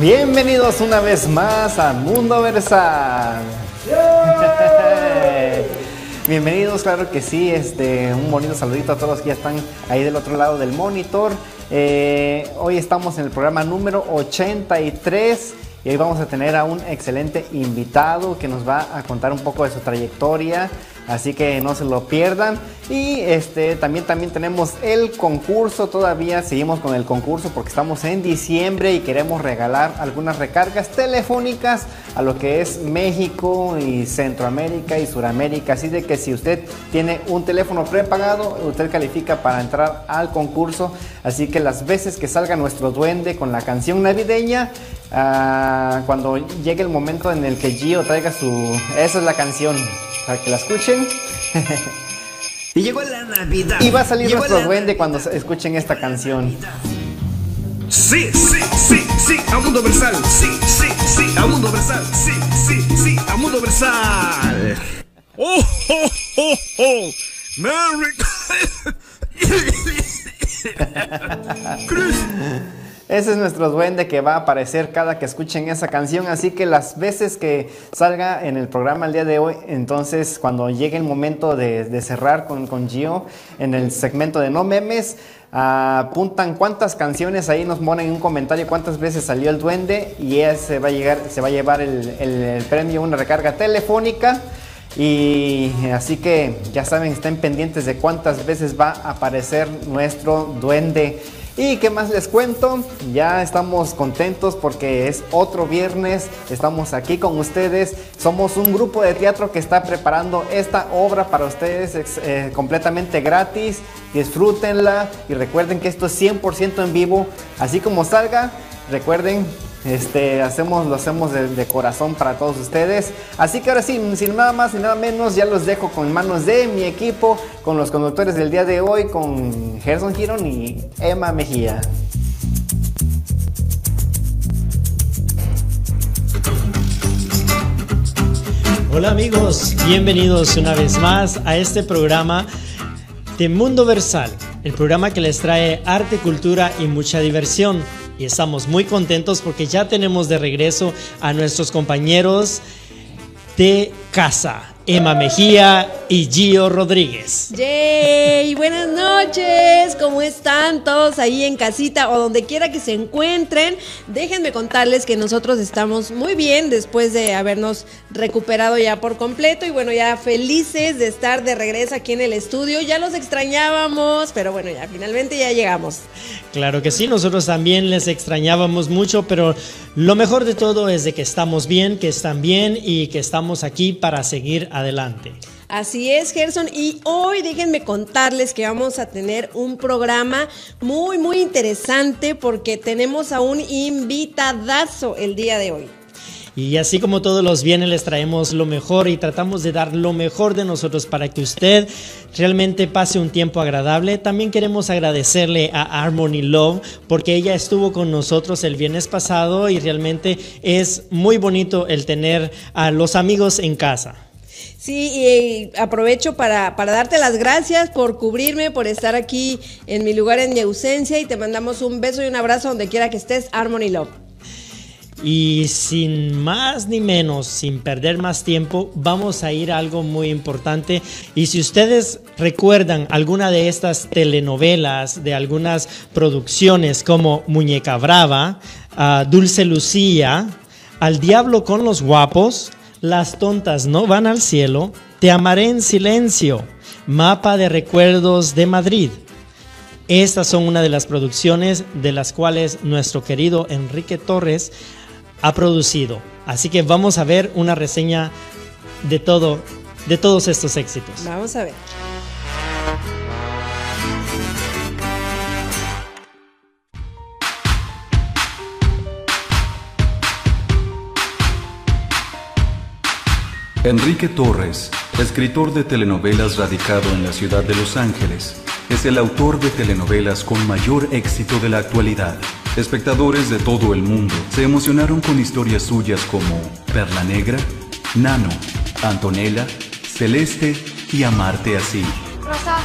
Bienvenidos una vez más a Mundo Versal. Bienvenidos, claro que sí. Este, un bonito saludito a todos que ya están ahí del otro lado del monitor. Eh, hoy estamos en el programa número 83 y hoy vamos a tener a un excelente invitado que nos va a contar un poco de su trayectoria, así que no se lo pierdan. Y este también también tenemos el concurso, todavía seguimos con el concurso porque estamos en diciembre y queremos regalar algunas recargas telefónicas a lo que es México y Centroamérica y Suramérica, así de que si usted tiene un teléfono prepagado, usted califica para entrar al concurso, así que las veces que salga nuestro duende con la canción navideña, ah, cuando llegue el momento en el que Gio traiga su esa es la canción para que la escuchen. Y llegó la Navidad. Y va a salir Llegó nuestro duende cuando escuchen esta canción. Sí, sí, sí, sí, a Mundo Versal. Sí, sí, sí, a Mundo Versal. Sí, sí, sí, a Mundo Versal. ¡Oh, oh, oh, oh! ¡Merry Ese es nuestro duende que va a aparecer cada que escuchen esa canción. Así que las veces que salga en el programa el día de hoy, entonces cuando llegue el momento de, cerrar con, con Gio en el segmento de No Memes, apuntan cuántas canciones ahí nos ponen en un comentario cuántas veces salió el duende y ese va a llegar, se va a llevar el, el- el premio, una recarga telefónica. Y así que ya saben, estén pendientes de cuántas veces va a aparecer nuestro duende. ¿Y qué más les cuento? Ya estamos contentos porque es otro viernes, estamos aquí con ustedes. Somos un grupo de teatro que está preparando esta obra para ustedes eh, completamente gratis. Disfrútenla y recuerden que esto es 100% en vivo. Así como salga, recuerden este, hacemos, lo hacemos de, de corazón para todos ustedes. Así que ahora sí, sin nada más y nada menos, ya los dejo con manos de mi equipo, con los conductores del día de hoy, con Gerson Giron y Emma Mejía. Hola amigos, bienvenidos una vez más a este programa de Mundo Versal, el programa que les trae arte, cultura y mucha diversión. Y estamos muy contentos porque ya tenemos de regreso a nuestros compañeros de casa, Emma Mejía y Gio Rodríguez. ¡Yay! Buenas noches, ¿cómo están todos ahí en casita o donde quiera que se encuentren? Déjenme contarles que nosotros estamos muy bien después de habernos recuperado ya por completo y bueno, ya felices de estar de regreso aquí en el estudio. Ya los extrañábamos, pero bueno, ya finalmente ya llegamos. Claro que sí, nosotros también les extrañábamos mucho, pero lo mejor de todo es de que estamos bien, que están bien y que estamos aquí para seguir adelante. Así es, Gerson. Y hoy déjenme contarles que vamos a tener un programa muy, muy interesante porque tenemos a un invitadazo el día de hoy. Y así como todos los viernes les traemos lo mejor y tratamos de dar lo mejor de nosotros para que usted realmente pase un tiempo agradable, también queremos agradecerle a Harmony Love porque ella estuvo con nosotros el viernes pasado y realmente es muy bonito el tener a los amigos en casa. Sí, y aprovecho para, para darte las gracias por cubrirme, por estar aquí en mi lugar en mi ausencia y te mandamos un beso y un abrazo donde quiera que estés, Harmony Love. Y sin más ni menos, sin perder más tiempo, vamos a ir a algo muy importante. Y si ustedes recuerdan alguna de estas telenovelas, de algunas producciones como Muñeca Brava, ah, Dulce Lucía, Al Diablo con los Guapos, Las tontas no van al cielo, Te amaré en silencio, Mapa de recuerdos de Madrid. Estas son una de las producciones de las cuales nuestro querido Enrique Torres ha producido. Así que vamos a ver una reseña de todo de todos estos éxitos. Vamos a ver. Enrique Torres, escritor de telenovelas radicado en la ciudad de Los Ángeles, es el autor de telenovelas con mayor éxito de la actualidad. Espectadores de todo el mundo se emocionaron con historias suyas como Perla Negra, Nano, Antonella, Celeste y Amarte así. Rosa,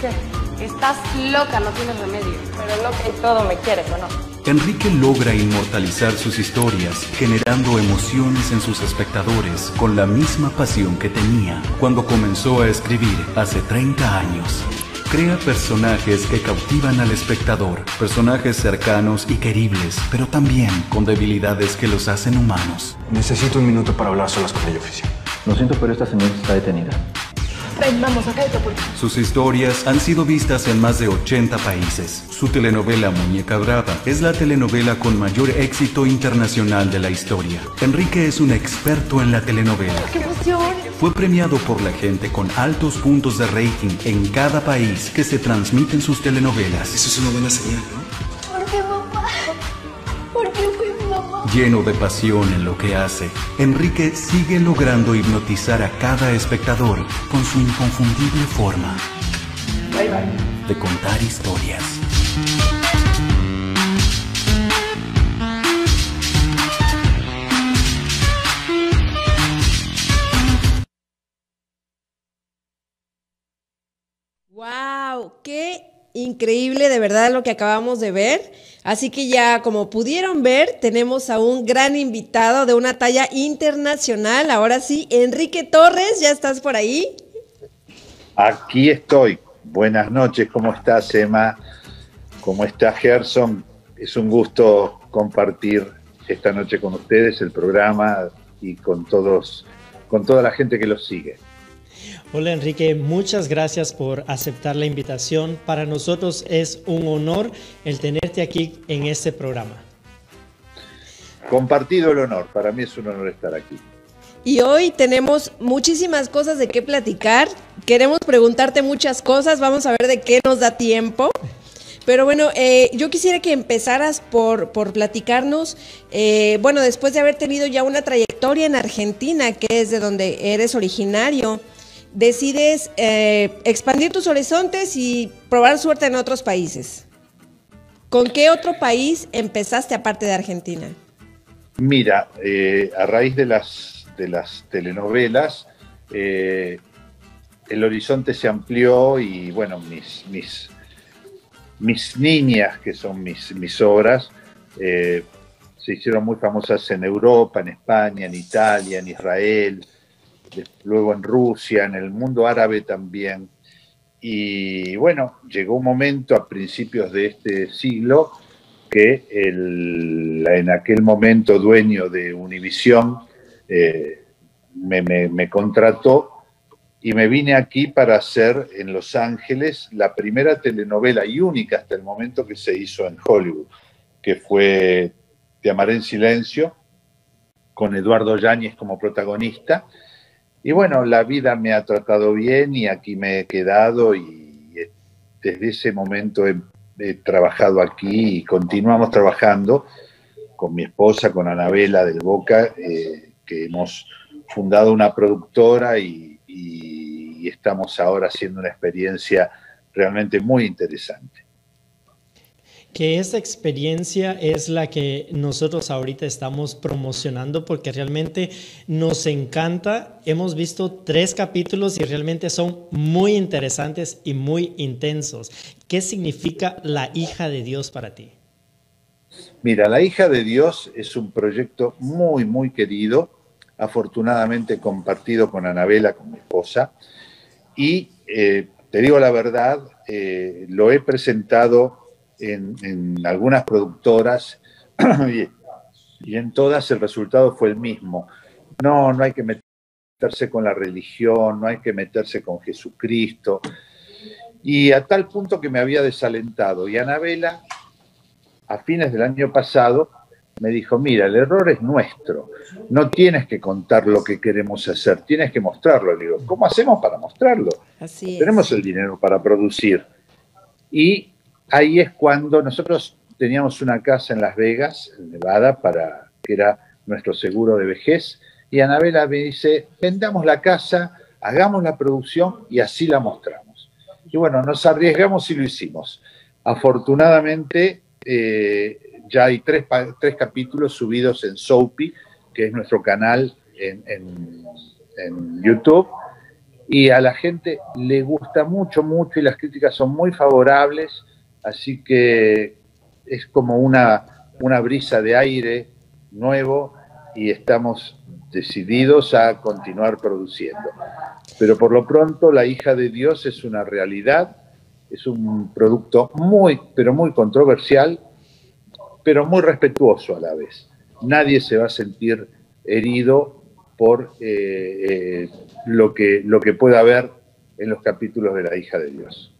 ¿qué? Estás loca, no tienes remedio. Pero loca y todo me quieres, ¿o no? Enrique logra inmortalizar sus historias, generando emociones en sus espectadores con la misma pasión que tenía cuando comenzó a escribir hace 30 años. Crea personajes que cautivan al espectador, personajes cercanos y queribles, pero también con debilidades que los hacen humanos. Necesito un minuto para hablar solas con el oficial. Lo siento, pero esta señora está detenida. Ven, vamos, acá Sus historias han sido vistas en más de 80 países. Su telenovela Muñeca Brava es la telenovela con mayor éxito internacional de la historia. Enrique es un experto en la telenovela. ¡Qué emoción! Fue premiado por la gente con altos puntos de rating en cada país que se transmiten sus telenovelas. Eso es una buena señal, ¿no? ¿Por qué, mamá? ¿Por qué fui mamá? Lleno de pasión en lo que hace, Enrique sigue logrando hipnotizar a cada espectador con su inconfundible forma de contar historias. ¡Wow! ¡Qué increíble de verdad lo que acabamos de ver! Así que ya como pudieron ver, tenemos a un gran invitado de una talla internacional. Ahora sí, Enrique Torres, ¿ya estás por ahí? Aquí estoy. Buenas noches, ¿cómo estás, Emma? ¿Cómo está Gerson? Es un gusto compartir esta noche con ustedes el programa y con todos, con toda la gente que los sigue. Hola Enrique, muchas gracias por aceptar la invitación. Para nosotros es un honor el tenerte aquí en este programa. Compartido el honor, para mí es un honor estar aquí. Y hoy tenemos muchísimas cosas de qué platicar. Queremos preguntarte muchas cosas, vamos a ver de qué nos da tiempo. Pero bueno, eh, yo quisiera que empezaras por, por platicarnos, eh, bueno, después de haber tenido ya una trayectoria en Argentina, que es de donde eres originario, decides eh, expandir tus horizontes y probar suerte en otros países. ¿Con qué otro país empezaste aparte de Argentina? Mira, eh, a raíz de las, de las telenovelas, eh, el horizonte se amplió y bueno, mis, mis, mis niñas, que son mis, mis obras, se hicieron muy famosas en Europa, en España, en Italia, en Israel, luego en Rusia, en el mundo árabe también. Y bueno, llegó un momento a principios de este siglo que el, en aquel momento dueño de Univisión eh, me, me- me contrató y me vine aquí para hacer en Los Ángeles la primera telenovela y única hasta el momento que se hizo en Hollywood, que fue Te amaré en silencio, con Eduardo Yáñez como protagonista. Y bueno, la vida me ha tratado bien y aquí me he quedado y eh, desde ese momento he, trabajado aquí y continuamos trabajando con mi esposa, con Anabela del Boca, eh, que hemos fundado una productora y estamos ahora haciendo una experiencia realmente muy interesante. Que esta experiencia es la que nosotros ahorita estamos promocionando porque realmente nos encanta. Hemos visto tres capítulos y realmente son muy interesantes y muy intensos. ¿Qué significa la hija de Dios para ti? Mira, La hija de Dios es un proyecto muy, muy querido, afortunadamente compartido con Anabela, con mi esposa, y eh, te digo la verdad, eh, lo he presentado en, en algunas productoras y, y en todas el resultado fue el mismo. no, no hay que meterse con la religión, no hay que meterse con Jesucristo. Y a tal punto que me había desalentado. Y Anabela, a fines del año pasado, me dijo, mira, el error es nuestro, no tienes que contar lo que queremos hacer, tienes que mostrarlo. Le digo, ¿cómo hacemos para mostrarlo? Así. Tenemos el dinero para producir. Y ahí es cuando nosotros teníamos una casa en Las Vegas, en Nevada, para, que era nuestro seguro de vejez, y Anabela me dice, vendamos la casa, hagamos la producción y así la mostramos. Y bueno, nos arriesgamos y lo hicimos. Afortunadamente, eh, ya hay tres, tres, capítulos subidos en Soapy, que es nuestro canal en, en, en, YouTube, y a la gente le gusta mucho, mucho, y las críticas son muy favorables, así que es como una, una brisa de aire nuevo y estamos decididos a continuar produciendo. Pero por lo pronto la hija de Dios es una realidad, es un producto muy, pero muy controversial, pero muy respetuoso a la vez. Nadie se va a sentir herido por eh, eh, lo, que, lo que pueda haber en los capítulos de la hija de Dios.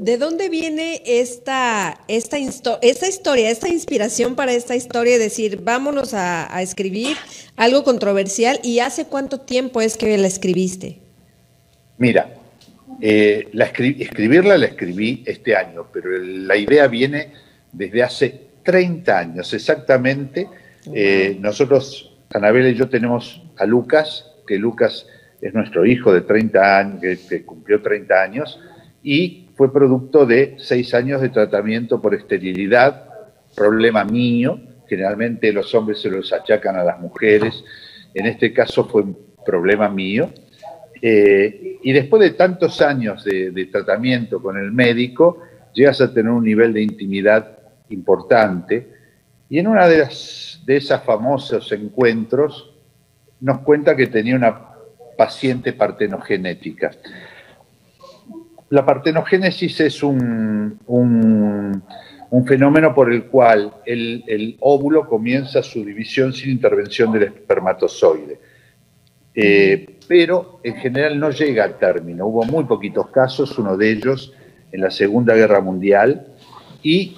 ¿De dónde viene esta, esta, esta, historia, esta inspiración para esta historia? Decir, vámonos a, a, escribir algo controversial. ¿Y hace cuánto tiempo es que la escribiste? Mira, eh, la escri escribirla la escribí este año, pero la idea viene desde hace 30 años exactamente. Eh, nosotros, Anabel y yo tenemos a Lucas, que Lucas es nuestro hijo de 30 años, que, que cumplió 30 años, y fue producto de seis años de tratamiento por esterilidad, problema mío, generalmente los hombres se los achacan a las mujeres, en este caso fue un problema mío, eh, y después de tantos años de, tratamiento con el médico, llegas a tener un nivel de intimidad importante, y en una de, de esos famosos encuentros nos cuenta que tenía una paciente partenogenética. La partenogénesis es un, un, fenómeno por el cual el, el, óvulo comienza su división sin intervención del espermatozoide. Eh, pero en general no llega al término. Hubo muy poquitos casos, uno de ellos en la Segunda Guerra Mundial. ¿Y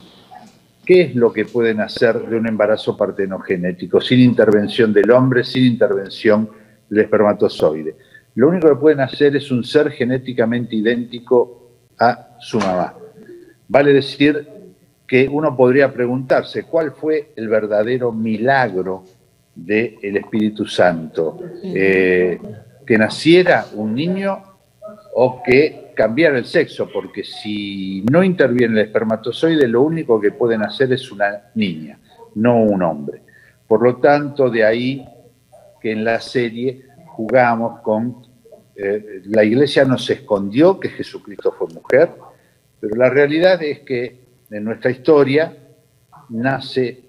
qué es lo que pueden hacer de un embarazo partenogenético sin intervención del hombre, sin intervención del espermatozoide? Lo único que pueden hacer es un ser genéticamente idéntico a su mamá. Vale decir que uno podría preguntarse cuál fue el verdadero milagro del Espíritu Santo. Eh, que naciera un niño o que cambiara el sexo, porque si no interviene el espermatozoide, lo único que pueden hacer es una niña, no un hombre. Por lo tanto, de ahí que en la serie jugamos con, eh, la iglesia nos escondió que Jesucristo fue mujer, pero la realidad es que en nuestra historia nace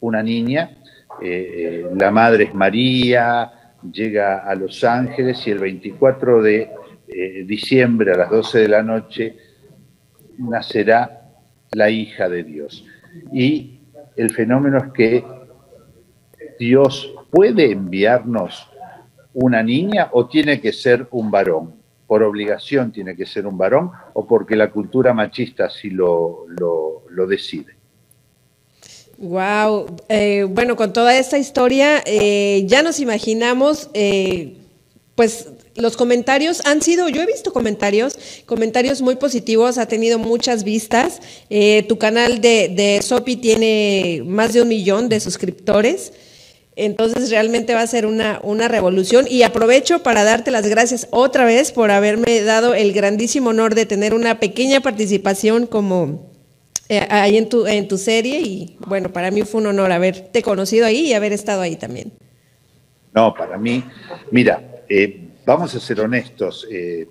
una niña, eh, la madre es María, llega a Los Ángeles y el 24 de eh, diciembre a las 12 de la noche nacerá la hija de Dios. Y el fenómeno es que Dios puede enviarnos una niña o tiene que ser un varón? ¿Por obligación tiene que ser un varón o porque la cultura machista así lo, lo, decide? Wow, eh, bueno, con toda esta historia eh, ya nos imaginamos, eh, pues los comentarios han sido, yo he visto comentarios, comentarios muy positivos, ha tenido muchas vistas. tu canal de, de Sopi tiene más de un millón de suscriptores. Entonces realmente va a ser una, una revolución y aprovecho para darte las gracias otra vez por haberme dado el grandísimo honor de tener una pequeña participación como eh, ahí en tu, en tu serie y bueno, para mí fue un honor haberte conocido ahí y haber estado ahí también. No, para mí, mira, eh, vamos a ser honestos, eh,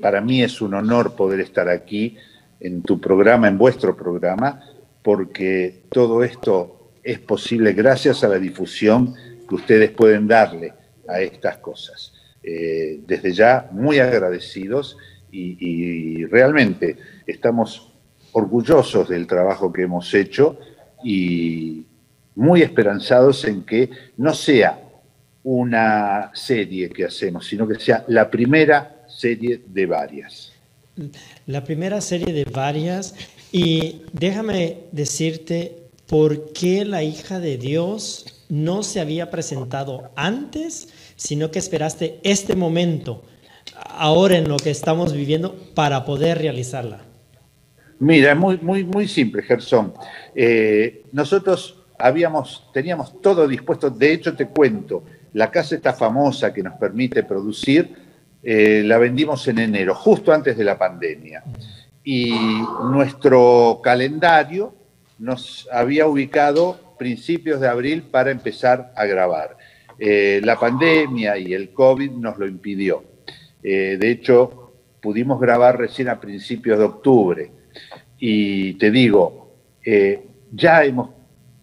para mí es un honor poder estar aquí en tu programa, en vuestro programa, porque todo esto es posible gracias a la difusión que ustedes pueden darle a estas cosas. Eh, desde ya, muy agradecidos y, y, realmente estamos orgullosos del trabajo que hemos hecho y muy esperanzados en que no sea una serie que hacemos, sino que sea la primera serie de varias. La primera serie de varias. Y déjame decirte por qué la hija de Dios no se había presentado antes, sino que esperaste este momento, ahora en lo que estamos viviendo, para poder realizarla. Mira, muy, muy, muy simple, Gerson. Eh, nosotros habíamos, teníamos todo dispuesto. De hecho, te cuento, la casa está famosa que nos permite producir, eh, la vendimos en enero, justo antes de la pandemia. Y nuestro calendario nos había ubicado principios de abril para empezar a grabar. Eh, la pandemia y el COVID nos lo impidió. de hecho, pudimos grabar recién a principios de octubre y te digo, eh, ya hemos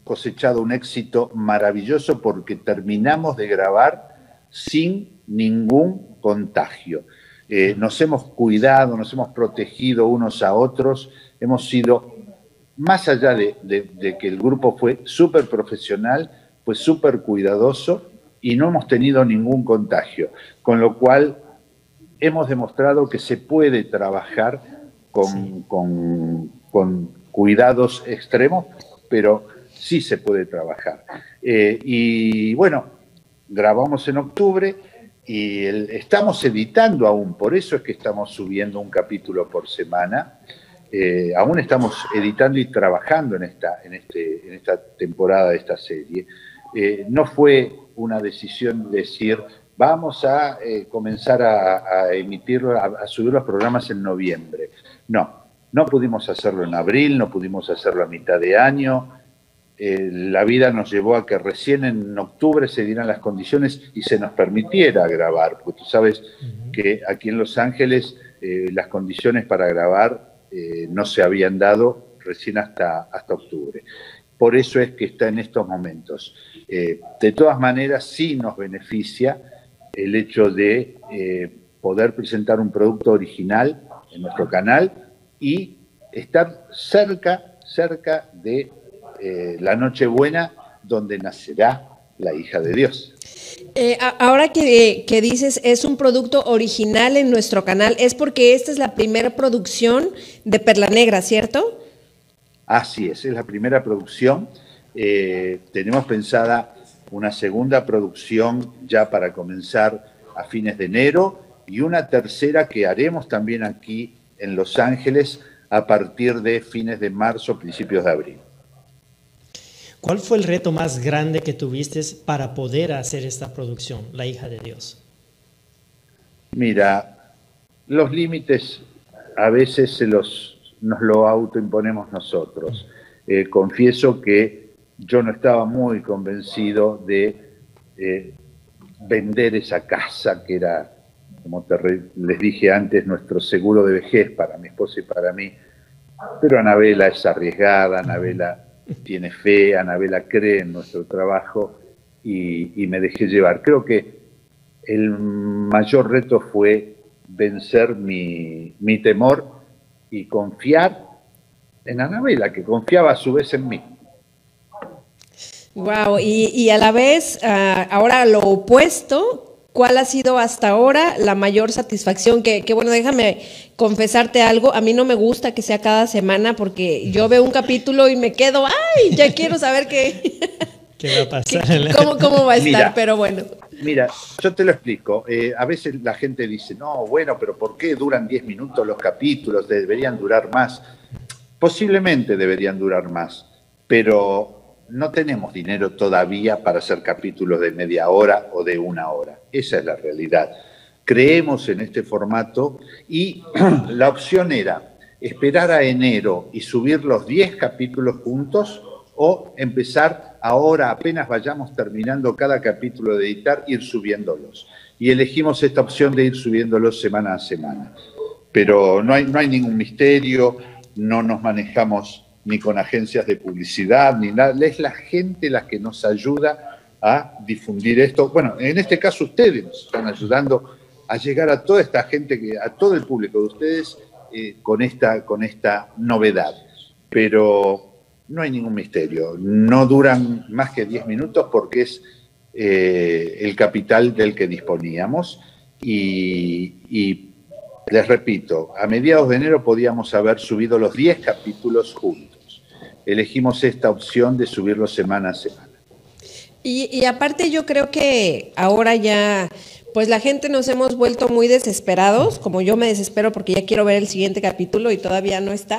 cosechado un éxito maravilloso porque terminamos de grabar sin ningún contagio. Eh, nos hemos cuidado, nos hemos protegido unos a otros, hemos sido, más allá de, de que el grupo fue súper profesional, fue súper cuidadoso y no hemos tenido ningún contagio, con lo cual hemos demostrado que se puede trabajar con, cuidados extremos, pero sí se puede trabajar. Eh, y bueno, grabamos en octubre y estamos editando aún, por eso es que estamos subiendo un capítulo por semana. Eh, aún estamos editando y trabajando en esta, en este, en esta temporada de esta serie. Eh, no fue una decisión de decir, vamos a comenzar a, emitir, a, subir los programas en noviembre. No, no pudimos hacerlo en abril, no pudimos hacerlo a mitad de año. Eh, la vida nos llevó a que recién en octubre se dieran las condiciones y se nos permitiera grabar, porque tú sabes que aquí en Los Ángeles eh, las condiciones para grabar eh, no se habían dado recién hasta, hasta octubre. Por eso es que está en estos momentos. de todas maneras, sí nos beneficia el hecho de poder presentar un producto original en nuestro canal y estar cerca, cerca de eh, la Nochebuena donde nacerá la hija de Dios. Eh, ahora que, que, dices es un producto original en nuestro canal, es porque esta es la primera producción de Perla Negra, ¿cierto? Así es, es la primera producción. Eh, tenemos pensada una segunda producción ya para comenzar a fines de enero y una tercera que haremos también aquí en Los Ángeles a partir de fines de marzo, principios de abril. ¿Cuál fue el reto más grande que tuviste para poder hacer esta producción, La hija de Dios? Mira, los límites a veces se los, nos lo autoimponemos nosotros. Eh, confieso que yo no estaba muy convencido de eh, vender esa casa que era como les dije antes, nuestro seguro de vejez para mi esposa y para mí. Pero Anabela es arriesgada, Anabela tiene fe, Anabela cree en nuestro trabajo y, me dejé llevar. Creo que el mayor reto fue vencer mi, temor y confiar en Anabela, que confiaba a su vez en mí. Wow, y, a la vez, ah, ahora lo opuesto, ¿Cuál ha sido hasta ahora la mayor satisfacción? Que, bueno, déjame confesarte algo. A mí no me gusta que sea cada semana porque yo veo un capítulo y me quedo, ¡ay! Ya quiero saber qué, ¿Qué va a pasar? Cómo, va a estar? pero bueno. Mira, yo te lo explico. Eh, a veces la gente dice, no, bueno, pero ¿por qué duran 10 minutos los capítulos? Deberían durar más. Posiblemente deberían durar más, pero no tenemos dinero todavía para hacer capítulos de media hora o de una hora. Esa es la realidad. Creemos en este formato y la opción era esperar a enero y subir los 10 capítulos juntos o empezar ahora, apenas vayamos terminando cada capítulo de editar, ir subiéndolos. Y elegimos esta opción de ir subiéndolos semana a semana. Pero no hay, no hay ningún misterio, no nos manejamos ni con agencias de publicidad, ni nada. Es la gente la que nos ayuda a difundir esto. Bueno, en este caso ustedes nos están ayudando a llegar a toda esta gente, que, a todo el público de ustedes eh, con, esta, con esta novedad. Pero no hay ningún misterio. No duran más que 10 minutos porque es eh, el capital del que disponíamos y, y les repito, a mediados de enero podíamos haber subido los 10 capítulos juntos. Elegimos esta opción de subirlos semana a semana. Y, y, aparte yo creo que ahora ya, pues la gente nos hemos vuelto muy desesperados, como yo me desespero porque ya quiero ver el siguiente capítulo y todavía no está.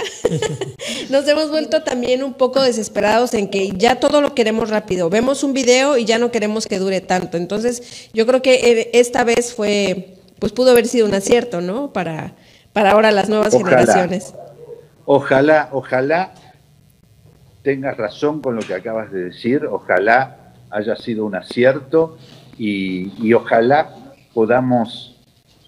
nos hemos vuelto también un poco desesperados en que ya todo lo queremos rápido. Vemos un video y ya no queremos que dure tanto. Entonces yo creo que eh, esta vez fue pues pudo haber sido un acierto, ¿no? Para, para ahora las nuevas generaciones. Ojalá, ojalá tengas razón con lo que acabas de decir, ojalá haya sido un acierto y, ojalá podamos,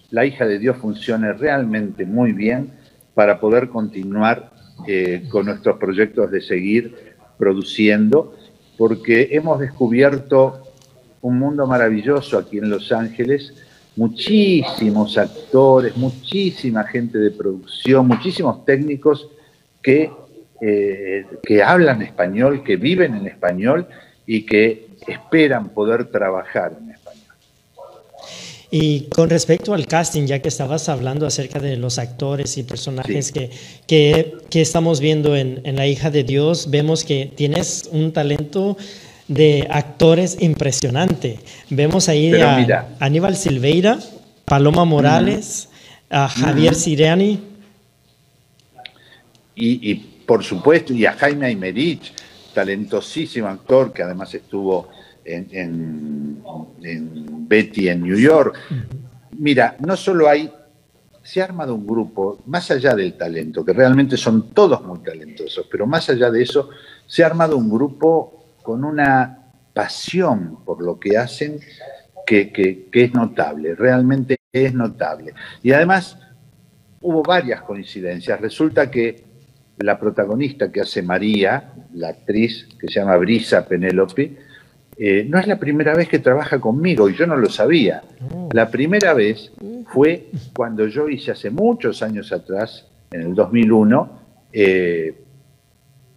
la hija de Dios funcione realmente muy bien para poder continuar eh, con nuestros proyectos de seguir produciendo, porque hemos descubierto un mundo maravilloso aquí en Los Ángeles, muchísimos actores, muchísima gente de producción, muchísimos técnicos que, eh, que hablan español, que viven en español y que esperan poder trabajar en español. Y con respecto al casting, ya que estabas hablando acerca de los actores y personajes que, que, estamos viendo en, en La hija de Dios, vemos que tienes un talento de actores impresionante. Vemos ahí a Aníbal Silveira, Paloma Morales, a Javier Siriani. Y, por supuesto, y a Jaime Aymerich, talentosísimo actor que además estuvo en, Betty en New York. Mira, no solo hay, se ha armado un grupo, más allá del talento, que realmente son todos muy talentosos, pero más allá de eso, se ha armado un grupo con una pasión por lo que hacen que, es notable, realmente es notable. Y además hubo varias coincidencias. Resulta que la protagonista que hace María, la actriz que se llama Brisa Penélope, eh, no es la primera vez que trabaja conmigo y yo no lo sabía. Oh. La primera vez fue cuando yo hice hace muchos años atrás, en el 2001, eh,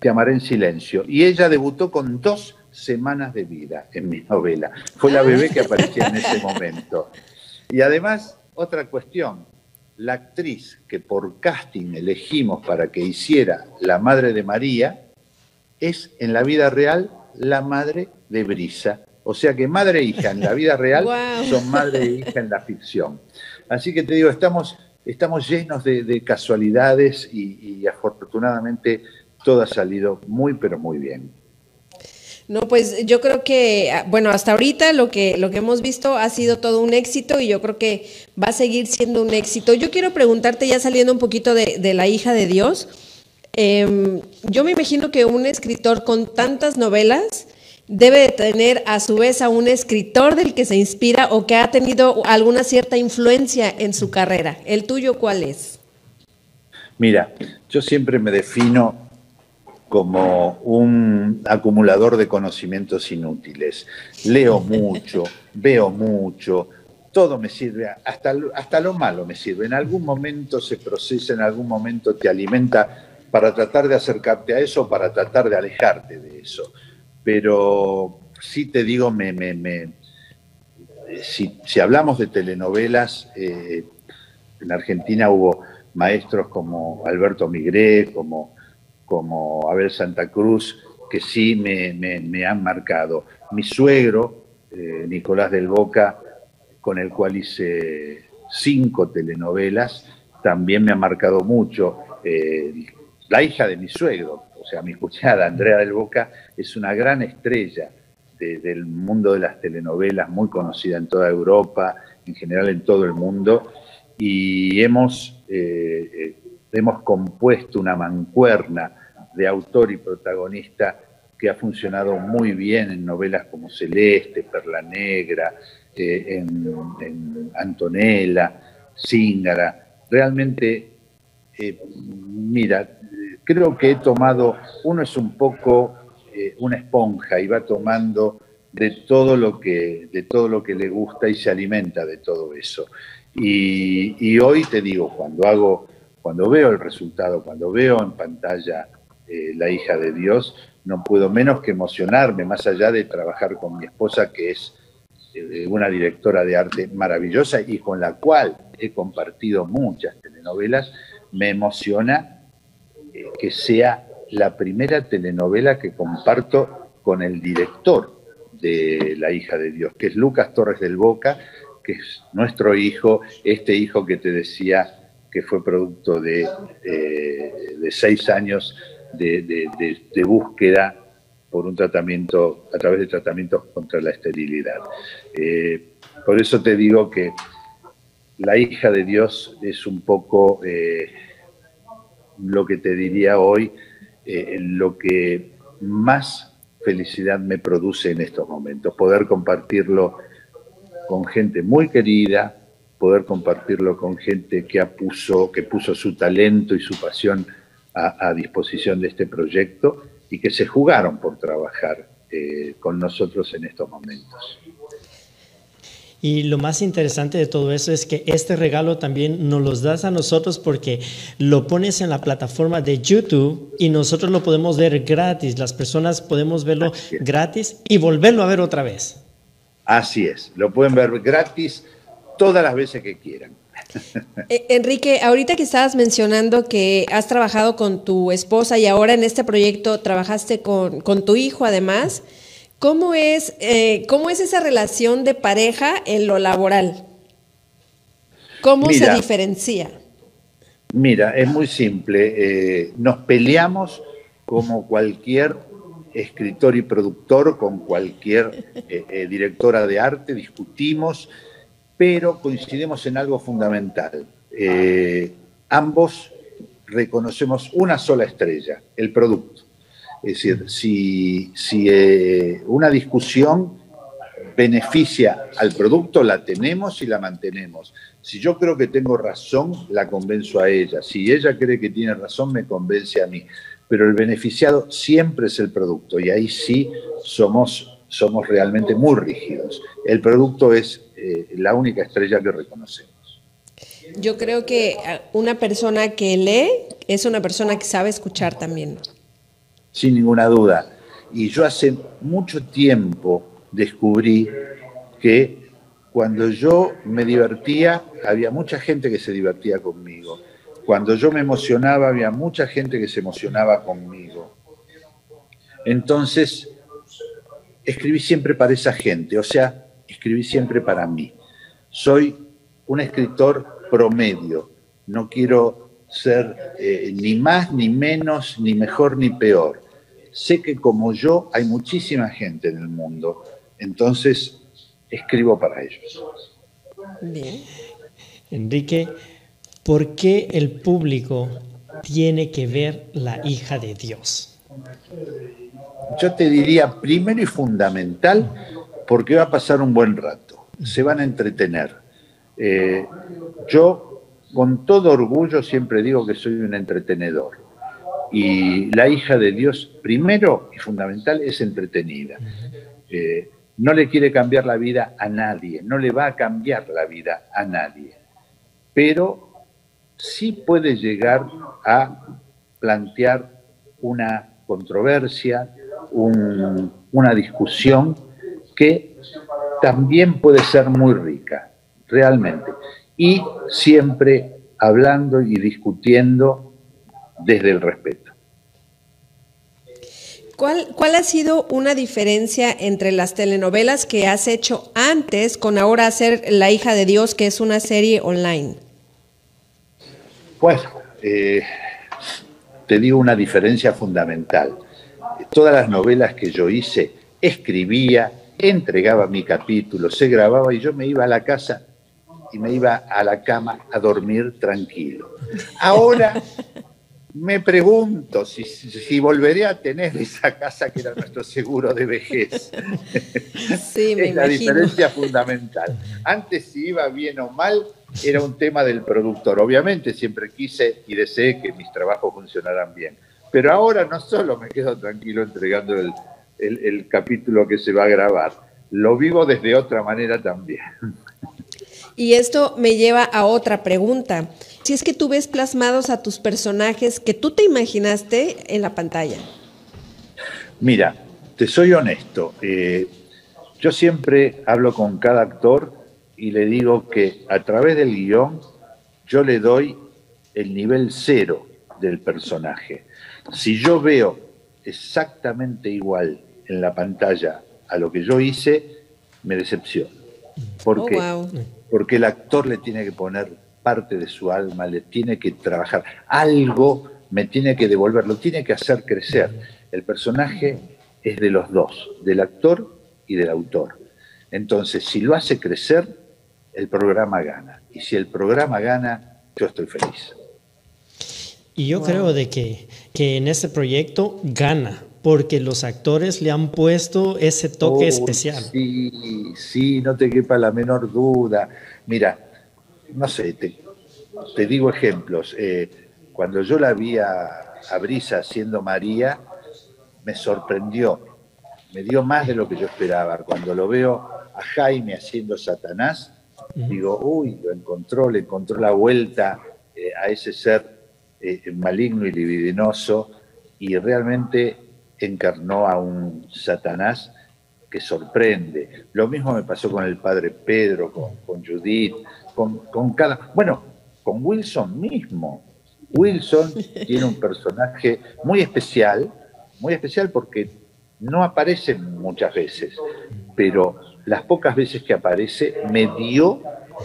te amaré en silencio. Y ella debutó con dos semanas de vida en mi novela. Fue la bebé que aparecía en ese momento. Y además, otra cuestión, la actriz que por casting elegimos para que hiciera la madre de María es en la vida real la madre de Brisa. O sea que madre e hija en la vida real son madre e hija en la ficción. Así que te digo, estamos, estamos llenos de, casualidades y afortunadamente todo ha salido muy, pero muy bien. No, pues yo creo que, ah, bueno, hasta ahorita lo que, lo que hemos visto ha sido todo un éxito y yo creo que va a seguir siendo un éxito. Yo quiero preguntarte, ya saliendo un poquito de, la hija de Dios, em, yo me imagino que un escritor con tantas novelas debe de tener a su vez a un escritor del que se inspira o que ha tenido alguna cierta influencia en su carrera. ¿El tuyo cuál es? Mira, yo siempre me defino como un acumulador de conocimientos inútiles. Leo mucho, veo mucho, todo me sirve, hasta, hasta lo malo me sirve. En algún momento se procesa, en algún momento te alimenta para tratar de acercarte a eso, para tratar de alejarte de eso. Pero sí te digo, me, me, si, hablamos de telenovelas, eh, en Argentina hubo maestros como Alberto Migré, como como Abel Santa Cruz, que sí me, han marcado. Mi suegro, eh, Nicolás del Boca, con el cual hice cinco telenovelas, también me ha marcado mucho. Eh, la hija de mi suegro, o sea, mi cuñada Andrea del Boca, es una gran estrella del mundo de las telenovelas, muy conocida en toda Europa, en general en todo el mundo, y hemos, eh, hemos compuesto una mancuerna de autor y protagonista que ha funcionado muy bien en novelas como Celeste, Perla Negra, eh, en, Antonella, Zingara. Realmente, eh, mira, creo que he tomado, uno es un poco eh, una esponja y va tomando de todo lo que de todo lo que le gusta y se alimenta de todo eso. Y, y hoy te digo, cuando hago, cuando veo el resultado, cuando veo en pantalla eh, la hija de Dios, no puedo menos que emocionarme, más allá de trabajar con mi esposa, que es eh, una directora de arte maravillosa y con la cual he compartido muchas telenovelas, me emociona eh, que sea la primera telenovela que comparto con el director de La hija de Dios, que es Lucas Torres del Boca, que es nuestro hijo, este hijo que te decía que fue producto de, de seis años de, búsqueda por un tratamiento, a través de tratamientos contra la esterilidad. Eh, por eso te digo que la hija de Dios es un poco eh, lo que te diría hoy, lo que más felicidad me produce en estos momentos, poder compartirlo con gente muy querida, poder compartirlo con gente que, que puso su talento y su pasión a, disposición de este proyecto y que se jugaron por trabajar eh, con nosotros en estos momentos. Y lo más interesante de todo eso es que este regalo también nos lo das a nosotros porque lo pones en la plataforma de YouTube y nosotros lo podemos ver gratis. Las personas podemos verlo gratis y volverlo a ver otra vez. Así es, lo pueden ver gratis todas las veces que quieran. Eh, Enrique, ahorita que estabas mencionando que has trabajado con tu esposa y ahora en este proyecto trabajaste con, con tu hijo además, ¿cómo es, eh, ¿cómo es esa relación de pareja en lo laboral? ¿Cómo se diferencia? Mira, es muy simple. Eh, nos peleamos como cualquier escritor y productor, con cualquier directora de arte, discutimos pero coincidimos en algo fundamental. Eh, ambos reconocemos una sola estrella, el producto. Es decir, si, eh, una discusión beneficia al producto, la tenemos y la mantenemos. Si yo creo que tengo razón, la convenzo a ella. Si ella cree que tiene razón, me convence a mí. Pero el beneficiado siempre es el producto y ahí sí somos, somos realmente muy rígidos. El producto es eh, la única estrella que reconocemos. Yo creo que una persona que lee es una persona que sabe escuchar también. Sin ninguna duda. Y yo hace mucho tiempo descubrí que cuando yo me divertía, había mucha gente que se divertía conmigo. Cuando yo me emocionaba, había mucha gente que se emocionaba conmigo. Entonces, escribí siempre para esa gente. O sea, escribí siempre para mí. Soy un escritor promedio, no quiero ser eh, ni más, ni menos, ni mejor, ni peor. Sé que como yo hay muchísima gente en el mundo, entonces escribo para ellos. Bien. Enrique, ¿por qué el público tiene que ver la hija de Dios? Yo te diría, primero y fundamental, porque va a pasar un buen rato, se van a entretener. Eh, yo, con todo orgullo, siempre digo que soy un entretenedor. Y la hija de Dios, primero y fundamental, es entretenida. Eh, no le quiere cambiar la vida a nadie, no le va a cambiar la vida a nadie. Pero sí puede llegar a plantear una controversia, una discusión que también puede ser muy rica, realmente. Y siempre hablando y discutiendo desde el respeto. ¿Cuál, ¿Cuál, ha sido una diferencia entre las telenovelas que has hecho antes con ahora hacer La hija de Dios, que es una serie online? Pues eh, te digo una diferencia fundamental. Todas las novelas que yo hice, escribía, entregaba mi capítulo, se grababa y yo me iba a la casa y me iba a la cama a dormir tranquilo. Ahora me pregunto si, si, volveré a tener esa casa que era nuestro seguro de vejez. Sí, me es la diferencia fundamental. Antes si iba bien o mal era un tema del productor. Obviamente siempre quise y deseé que mis trabajos funcionaran bien. Pero ahora no solo me quedo tranquilo entregando el, el, capítulo que se va a grabar. Lo vivo desde otra manera también. Y esto me lleva a otra pregunta. Si es que tú ves plasmados a tus personajes que tú te imaginaste en la pantalla. Mira, te soy honesto. Eh, Yo siempre hablo con cada actor y le digo que a través del guion yo le doy el nivel cero del personaje. Si yo veo exactamente igual en la pantalla a lo que yo hice, me decepciono. ¿Por Oh, qué? wow. Porque el actor le tiene que poner parte de su alma, le tiene que trabajar. Algo me tiene que devolver, lo tiene que hacer crecer. El personaje es de los dos, del actor y del autor. Entonces, si lo hace crecer, el programa gana. Y si el programa gana, yo estoy feliz. Y yo creo de que, que en este proyecto gana, porque los actores le han puesto ese toque Oh, especial. Sí, sí, no te quepa la menor duda. Mira, no sé, te, te digo ejemplos. Eh, cuando yo la vi a, a Brisa haciendo María, me sorprendió. Me dio más de lo que yo esperaba. Cuando lo veo a Jaime haciendo Satanás, digo, uy, lo encontró, le encontró la vuelta eh, a ese ser eh, maligno y libidinoso y realmente encarnó a un Satanás que sorprende. Lo mismo me pasó con el padre Pedro, con, con Judith, con, con cada... Bueno, con Wilson mismo. Wilson tiene un personaje muy especial, muy especial porque no aparece muchas veces, pero las pocas veces que aparece me dio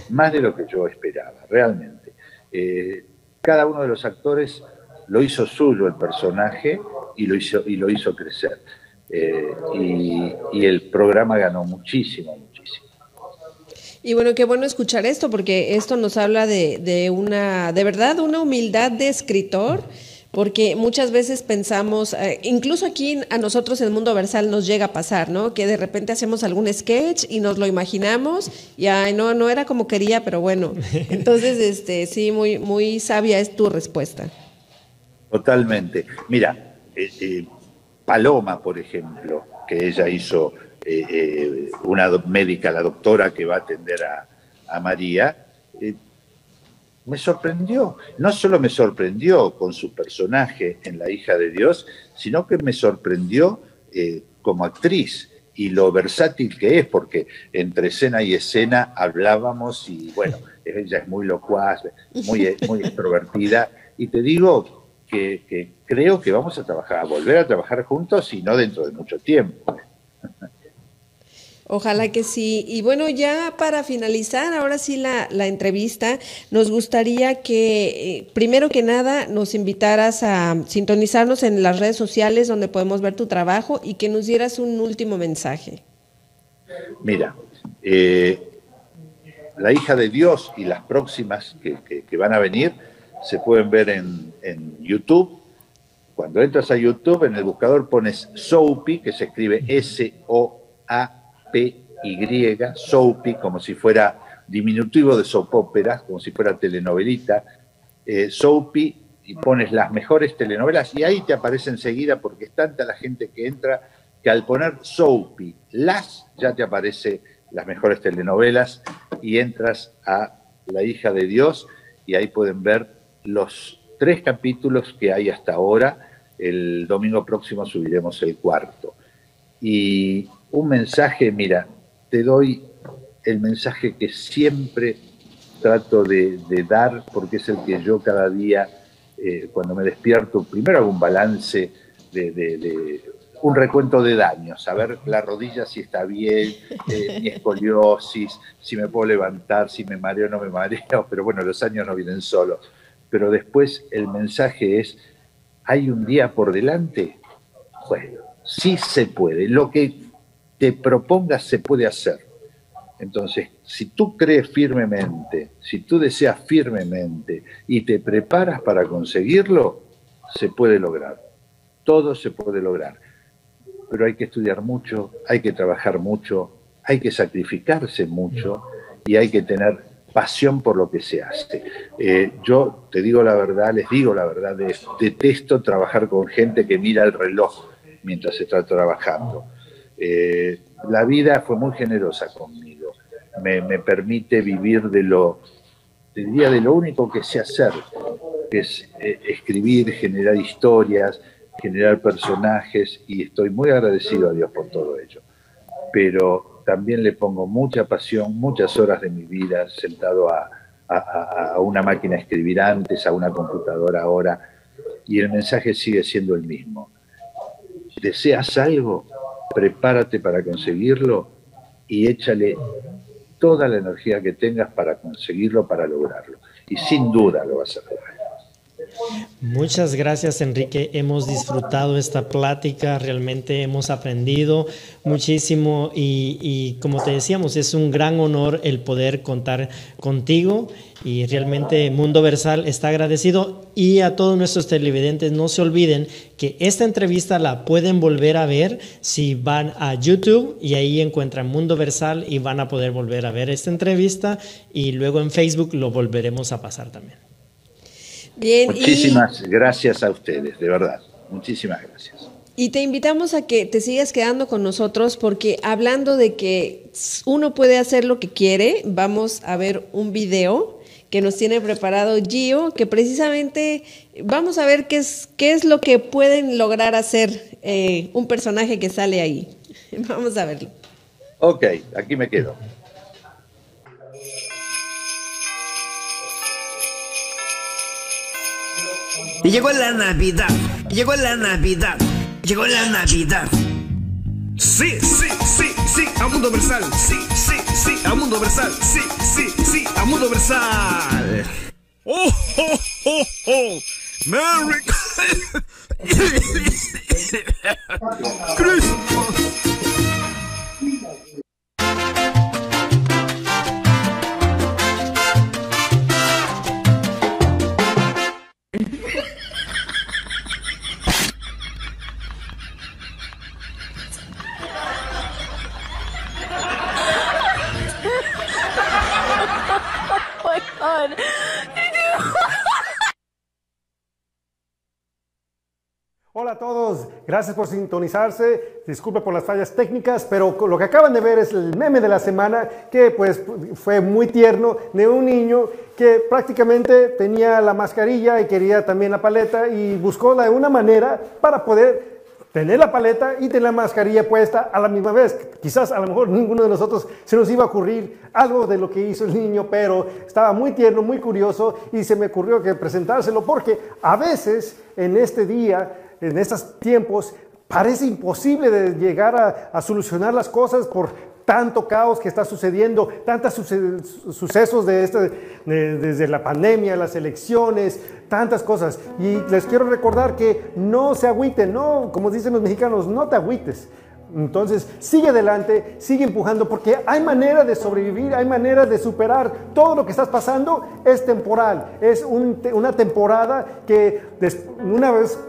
más de lo que yo esperaba, realmente. Eh, cada uno de los actores lo hizo suyo el personaje y lo hizo, y lo hizo crecer. Eh, y, y el programa ganó muchísimo, muchísimo. Y bueno, qué bueno escuchar esto, porque esto nos habla de, de una, de verdad, una humildad de escritor, porque muchas veces pensamos, eh, incluso aquí a nosotros en el mundo versal nos llega a pasar, ¿no? Que de repente hacemos algún sketch y nos lo imaginamos y ay, no, no era como quería, pero bueno. Entonces, este, sí, muy, muy sabia es tu respuesta. Totalmente. Mira, eh, eh, Paloma, por ejemplo, que ella hizo eh, eh, una médica, la doctora que va a atender a, a María, eh, me sorprendió. No solo me sorprendió con su personaje en La hija de Dios, sino que me sorprendió eh, como actriz y lo versátil que es, porque entre escena y escena hablábamos y bueno, ella es muy locuaz, muy, muy extrovertida, y te digo que, que creo que vamos a trabajar, a volver a trabajar juntos y no dentro de mucho tiempo. Ojalá que sí. Y bueno, ya para finalizar, ahora sí la, la entrevista, nos gustaría que, eh, primero que nada, nos invitaras a sintonizarnos en las redes sociales donde podemos ver tu trabajo y que nos dieras un último mensaje. Mira, eh, la hija de Dios y las próximas que, que- van a venir se pueden ver en, en YouTube. Cuando entras a YouTube, en el buscador pones Soapy, que se escribe S-O-A-P-Y, Soapy, como si fuera diminutivo de soap opera, como si fuera telenovelita. Eh, y pones las mejores telenovelas, y ahí te aparece enseguida, porque es tanta la gente que entra, que al poner Soapy, las, ya te aparece las mejores telenovelas, y entras a La hija de Dios, y ahí pueden ver los tres capítulos que hay hasta ahora. El domingo próximo subiremos el cuarto. Y un mensaje, mira, te doy el mensaje que siempre trato de, de dar, porque es el que yo cada día, eh, cuando me despierto, primero hago un balance de, de- de- un recuento de daños, saber la rodilla si está bien, eh, mi escoliosis, si me puedo levantar, si me mareo o no me mareo, pero bueno, los años no vienen solos. Pero después el mensaje es, ¿hay un día por delante? Bueno, sí se puede. Lo que te propongas se puede hacer. Entonces, si tú crees firmemente, si tú deseas firmemente y te preparas para conseguirlo, se puede lograr. Todo se puede lograr. Pero hay que estudiar mucho, hay que trabajar mucho, hay que sacrificarse mucho y hay que tener pasión por lo que se hace. Eh, yo te digo la verdad, les digo la verdad, de- detesto trabajar con gente que mira el reloj mientras está trabajando. Eh, la vida fue muy generosa conmigo. Me, permite vivir de lo, de lo único que sé hacer, que es eh, escribir, generar historias, generar personajes, y estoy muy agradecido a Dios por todo ello. Pero, también le pongo mucha pasión, muchas horas de mi vida sentado a, a, una máquina a escribir antes, a una computadora ahora, y el mensaje sigue siendo el mismo. ¿Deseas algo? Prepárate para conseguirlo y échale toda la energía que tengas para conseguirlo, para lograrlo. Y sin duda lo vas a lograr. Muchas gracias Enrique, hemos disfrutado esta plática, realmente hemos aprendido muchísimo y, como te decíamos, es un gran honor el poder contar contigo y realmente Mundo Versal está agradecido y a todos nuestros televidentes no se olviden que esta entrevista la pueden volver a ver si van a YouTube y ahí encuentran Mundo Versal y van a poder volver a ver esta entrevista y luego en Facebook lo volveremos a pasar también. Muchísimas gracias a ustedes, de verdad. Muchísimas gracias. Y te invitamos a que te sigas quedando con nosotros porque hablando de que uno puede hacer lo que quiere, vamos a ver un video que nos tiene preparado Gio, que precisamente vamos a ver qué es, qué es lo que pueden lograr hacer eh, un personaje que sale ahí. Vamos a verlo. Ok, aquí me quedo. Llegó la Navidad, llegó la Navidad, llegó la Navidad. Sí, sí, sí, sí, a mundo versal. Sí, sí, sí, a mundo versal. Sí, sí, sí, a mundo versal. Oh, oh, oh, oh. Merry Christmas. A todos, gracias por sintonizarse, disculpe por las fallas técnicas, pero lo que acaban de ver es el meme de la semana que pues fue muy tierno de un niño que prácticamente tenía la mascarilla y quería también la paleta y buscó de una manera para poder tener la paleta y tener la mascarilla puesta a la misma vez. Quizás a lo mejor ninguno de nosotros se nos iba a ocurrir algo de lo que hizo el niño, pero estaba muy tierno, muy curioso y se me ocurrió que presentárselo porque a veces en este día en estos tiempos parece imposible de llegar a, solucionar las cosas por tanto caos que está sucediendo, tantos sucesos de este, desde la pandemia, las elecciones, tantas cosas. Y les quiero recordar que no se agüiten, no, como dicen los mexicanos, no te agüites. Entonces, sigue adelante, sigue empujando, porque hay manera de sobrevivir, hay manera de superar todo lo que estás pasando. Es temporal, es una temporada que una vez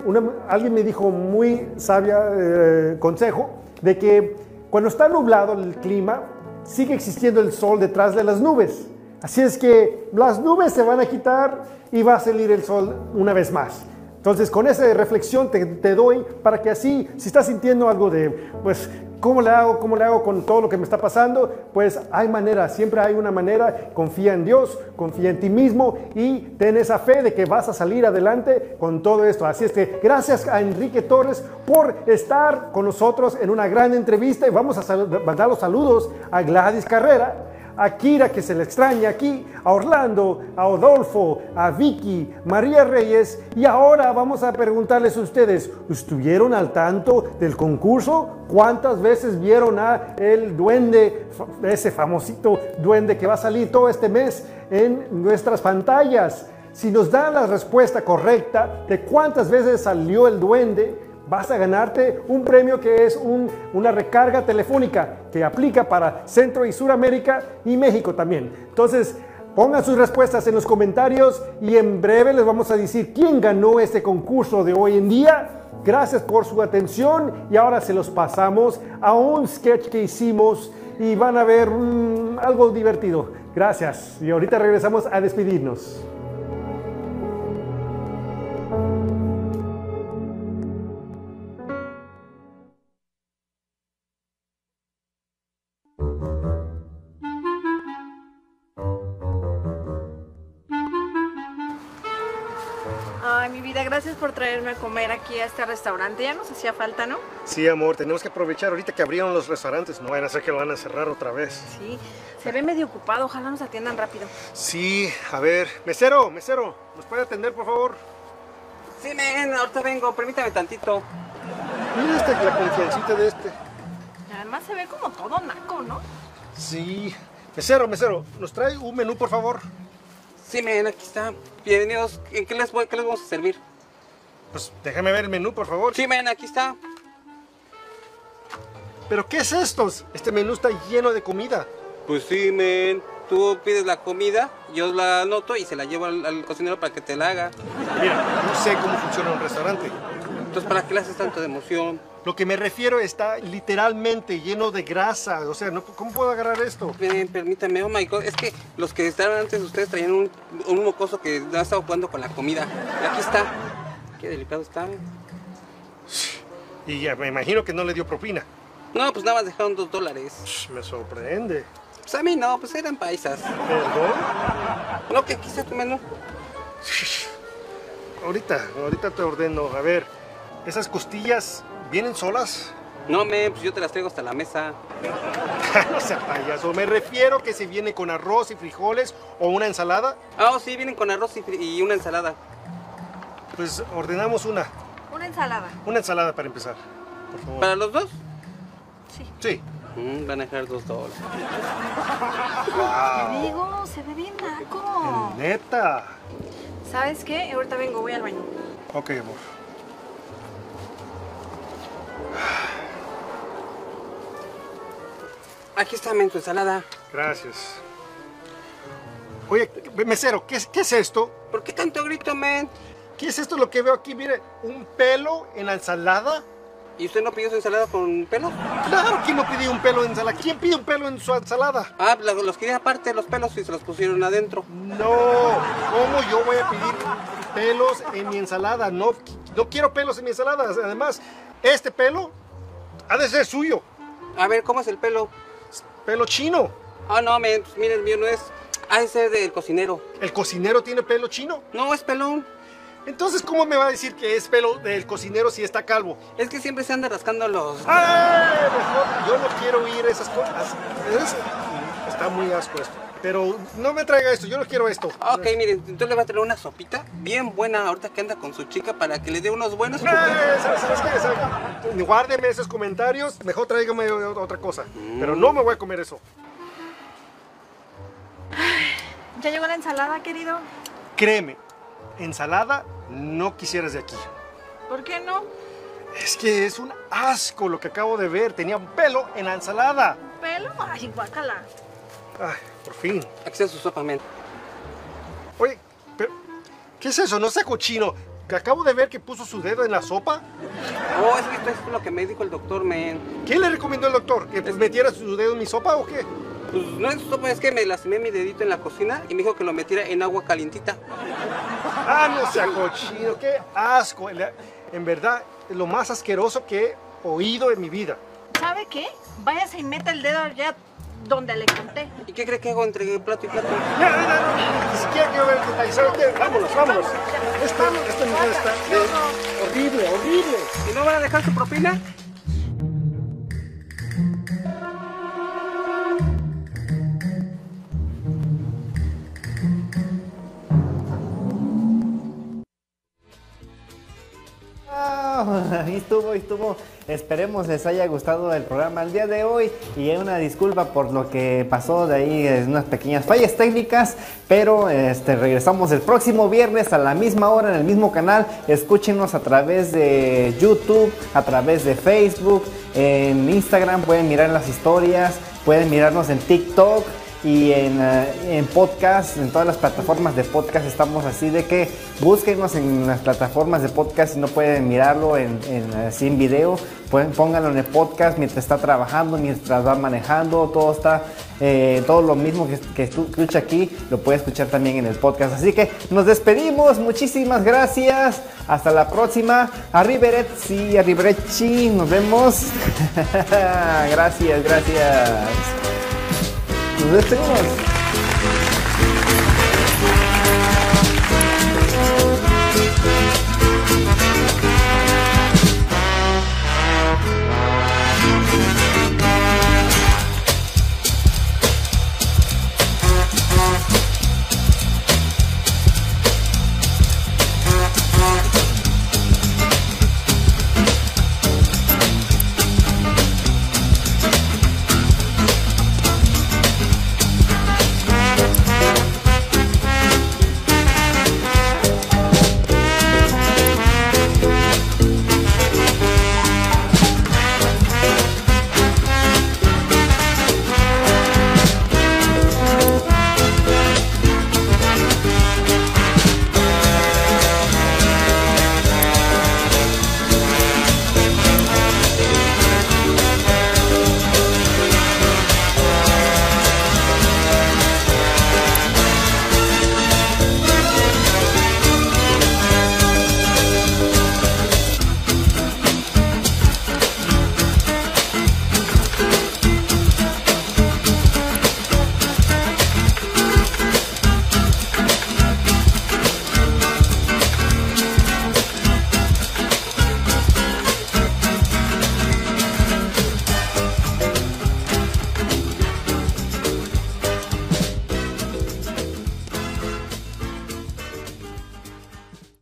alguien me dijo muy sabia eh, consejo de que cuando está nublado el clima, sigue existiendo el sol detrás de las nubes. Así es que las nubes se van a quitar y va a salir el sol una vez más. Entonces, con esa reflexión te, doy para que así, si estás sintiendo algo de, pues, ¿cómo le hago? ¿Cómo le hago con todo lo que me está pasando? Pues hay manera, siempre hay una manera. Confía en Dios, confía en ti mismo y ten esa fe de que vas a salir adelante con todo esto. Así es que gracias a Enrique Torres por estar con nosotros en una gran entrevista y vamos a mandar los saludos a Gladys Carrera a Kira que se le extraña aquí, a Orlando, a Odolfo, a Vicky, María Reyes y ahora vamos a preguntarles a ustedes, ¿estuvieron al tanto del concurso? ¿Cuántas veces vieron a el duende, ese famosito duende que va a salir todo este mes en nuestras pantallas? Si nos dan la respuesta correcta de cuántas veces salió el duende, vas a ganarte un premio que es una recarga telefónica que aplica para Centro y Suramérica y México también. Entonces, pongan sus respuestas en los comentarios y en breve les vamos a decir quién ganó este concurso de hoy en día. Gracias por su atención y ahora se los pasamos a un sketch que hicimos y van a ver algo divertido. Gracias y ahorita regresamos a despedirnos. Traerme a comer aquí a este restaurante. Ya nos hacía falta, ¿no? Sí, amor, tenemos que aprovechar ahorita que abrieron los restaurantes. No vayan a ser que lo van a cerrar otra vez. Sí, se ve medio ocupado. Ojalá nos atiendan rápido. Sí, a ver. Mesero, mesero, ¿nos puede atender, por favor? Sí, men, ahorita vengo. Permítame tantito. Mira este, la confiancita de este. Además se ve como todo naco, ¿no? Sí. Mesero, mesero, ¿nos trae un menú, por favor? Sí, men, aquí está. Bienvenidos. ¿En qué les, voy, qué les vamos a servir? Pues déjame ver el menú, por favor. Sí, men, aquí está. ¿Pero qué es esto? Este menú está lleno de comida. Pues sí, men. Tú pides la comida, yo la anoto y se la llevo al, al cocinero para que te la haga. Mira, no sé cómo funciona un restaurante. Entonces, ¿para qué le haces tanto de emoción? Lo que me refiero está literalmente lleno de grasa. O sea, no- ¿cómo puedo agarrar esto? Ven, permítame, oh my god, es que los que estaban antes de ustedes traían un, un mocoso que no estaba jugando con la comida. Y aquí está. Qué delicado está. Y ya me imagino que no le dio propina. No, pues nada más dejaron dos dólares. Me sorprende. Pues a mí no, pues eran paisas. ¿Perdón? No, que aquí está tu menú. Ahorita, ahorita te ordeno. A ver, ¿esas costillas vienen solas? No, men, pues yo te las traigo hasta la mesa. no sea payaso. Me refiero que se viene con arroz y frijoles o una ensalada. Ah, oh, sí, vienen con arroz y una ensalada. Pues ordenamos una. Una ensalada. Una ensalada para empezar. Por favor. ¿Para los dos? Sí. Sí. Mm, van a dejar dos dólares. Te digo, se ve bien naco. Neta. ¿Sabes qué? Ahorita vengo, voy al baño. Ok, amor. Aquí está, men, tu ensalada. Gracias. Oye, mesero, ¿qué es, qué es esto? ¿Por qué tanto grito, men? ¿Qué es esto lo que veo aquí? Mire, un pelo en la ensalada. ¿Y usted no pidió su ensalada con pelo? Claro, ¿quién no pidió un pelo en ensalada? ¿Quién pide un pelo en su ensalada? Ah, la- los quería aparte los pelos y se los pusieron adentro. No, ¿cómo yo voy a pedir pelos en mi ensalada? No, no quiero pelos en mi ensalada. Además, este pelo ha de ser suyo. A ver, ¿cómo es el pelo? Pelo chino. Ah, no, pues mira, el mío no es. Ha de ser del cocinero. ¿El cocinero tiene pelo chino? No, es pelón. Entonces, ¿cómo me va a decir que es pelo del cocinero si está calvo? Es que siempre se anda rascando los. ¡Ay! Mejor, yo no quiero oír esas cosas. Es- está muy asco esto. Pero no me traiga esto, yo no quiero esto. Ok, miren, entonces le va a traer una sopita bien buena ahorita que anda con su chica para que le dé unos buenos. Eh. ¿Sabes qué? Guárdeme esos comentarios, mejor tráigame otra cosa. Pero no me voy a comer eso. ¿Ya llegó la ensalada, querido? Créeme, ensalada no quisieras de aquí. ¿Por qué no? Es que es un asco lo que acabo de ver. Tenía un pelo en la ensalada. ¿Pelo? Ay, guácala. Ay, por fin. Su sopa, men. Oye, pero, ¿qué es eso? No sea cochino. Que acabo de ver que puso su dedo en la sopa. Oh, es que esto es lo que me dijo el doctor, men. ¿Quién le recomendó el doctor? ¿Que pues, metiera su dedo en mi sopa o qué? Pues no es sopa, es que me lastimé mi dedito en la cocina y me dijo que lo metiera en agua calientita. Ah, no sea cochino. Qué asco. En verdad, es lo más asqueroso que he oído en mi vida. ¿Sabe qué? Váyase y meta el dedo allá donde le conté. ¿Y qué cree que hago entre plato y plato? Ya, ya, ya, Ni siquiera quiero ver el detalle. ¿Sabe qué? Vámonos, vámonos. Este, este nivel está de- horrible, horrible. ¿Y no van a dejar su propina? Estuvo, ahí estuvo. Esperemos les haya gustado el programa el día de hoy y una disculpa por lo que pasó de ahí, unas pequeñas fallas técnicas, pero este, regresamos el próximo viernes a la misma hora en el mismo canal. Escúchenos a través de YouTube, a través de Facebook, en Instagram pueden mirar las historias, pueden mirarnos en TikTok y en, eh, en podcast, en todas las plataformas de podcast estamos así de que búsquenos en las plataformas de podcast si no pueden mirarlo en, en, así video, pueden, pónganlo en el podcast mientras está trabajando, mientras va manejando, todo está, eh, todo lo mismo que, que escucha aquí, lo puede escuchar también en el podcast. Así que nos despedimos, muchísimas gracias, hasta la próxima, arrivederci, arrivederci, nos vemos, gracias, gracias. Nos despedimos.